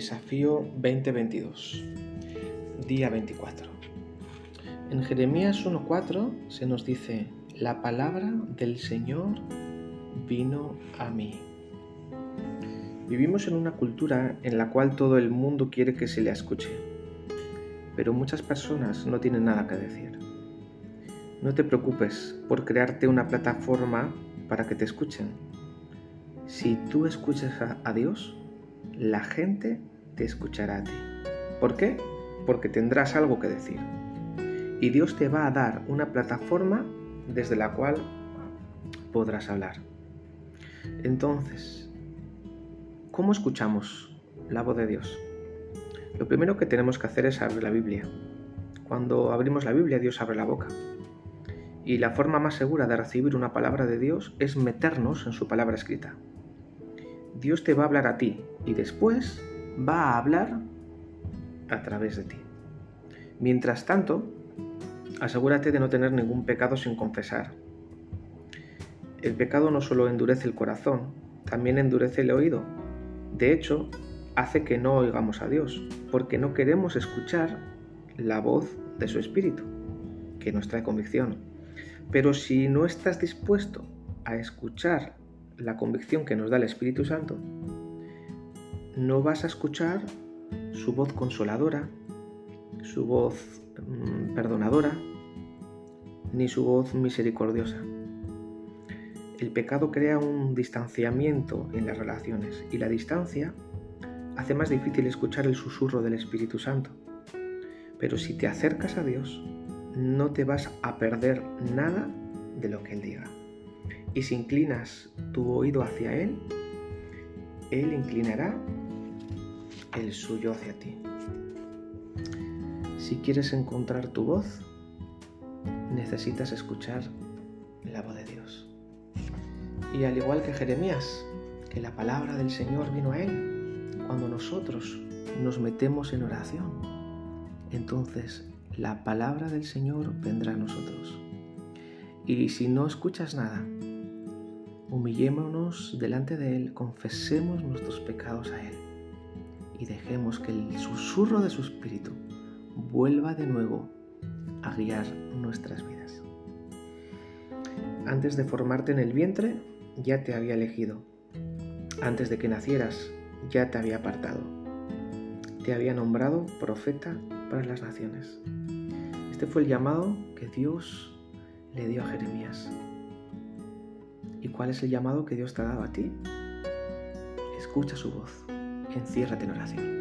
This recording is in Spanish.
Desafío 2022, día 24. En Jeremías 1.4 se nos dice, la palabra del Señor vino a mí. Vivimos en una cultura en la cual todo el mundo quiere que se le escuche, pero muchas personas no tienen nada que decir. No te preocupes por crearte una plataforma para que te escuchen. Si tú escuchas a Dios, la gente escuchará a ti. ¿Por qué? Porque tendrás algo que decir. Y Dios te va a dar una plataforma desde la cual podrás hablar. Entonces, ¿cómo escuchamos la voz de Dios? Lo primero que tenemos que hacer es abrir la Biblia. Cuando abrimos la Biblia, Dios abre la boca. Y la forma más segura de recibir una palabra de Dios es meternos en su palabra escrita. Dios te va a hablar a ti y después va a hablar a través de ti. Mientras tanto, asegúrate de no tener ningún pecado sin confesar. El pecado no solo endurece el corazón, también endurece el oído. De hecho, hace que no oigamos a Dios, porque no queremos escuchar la voz de su Espíritu, que nos trae convicción. Pero si no estás dispuesto a escuchar la convicción que nos da el Espíritu Santo, no vas a escuchar su voz consoladora, su voz mm, perdonadora, ni su voz misericordiosa. El pecado crea un distanciamiento en las relaciones y la distancia hace más difícil escuchar el susurro del Espíritu Santo. Pero si te acercas a Dios, no te vas a perder nada de lo que Él diga. Y si inclinas tu oído hacia Él, Él inclinará el suyo hacia ti. Si quieres encontrar tu voz, necesitas escuchar la voz de Dios. Y al igual que Jeremías, que la palabra del Señor vino a él, cuando nosotros nos metemos en oración, entonces la palabra del Señor vendrá a nosotros. Y si no escuchas nada, humillémonos delante de Él, confesemos nuestros pecados a Él y dejemos que el susurro de su espíritu vuelva de nuevo a guiar nuestras vidas. Antes de formarte en el vientre, ya te había elegido. Antes de que nacieras, ya te había apartado. Te había nombrado profeta para las naciones. Este fue el llamado que Dios le dio a Jeremías. ¿Y cuál es el llamado que Dios te ha dado a ti? Escucha su voz, enciérrate en oración.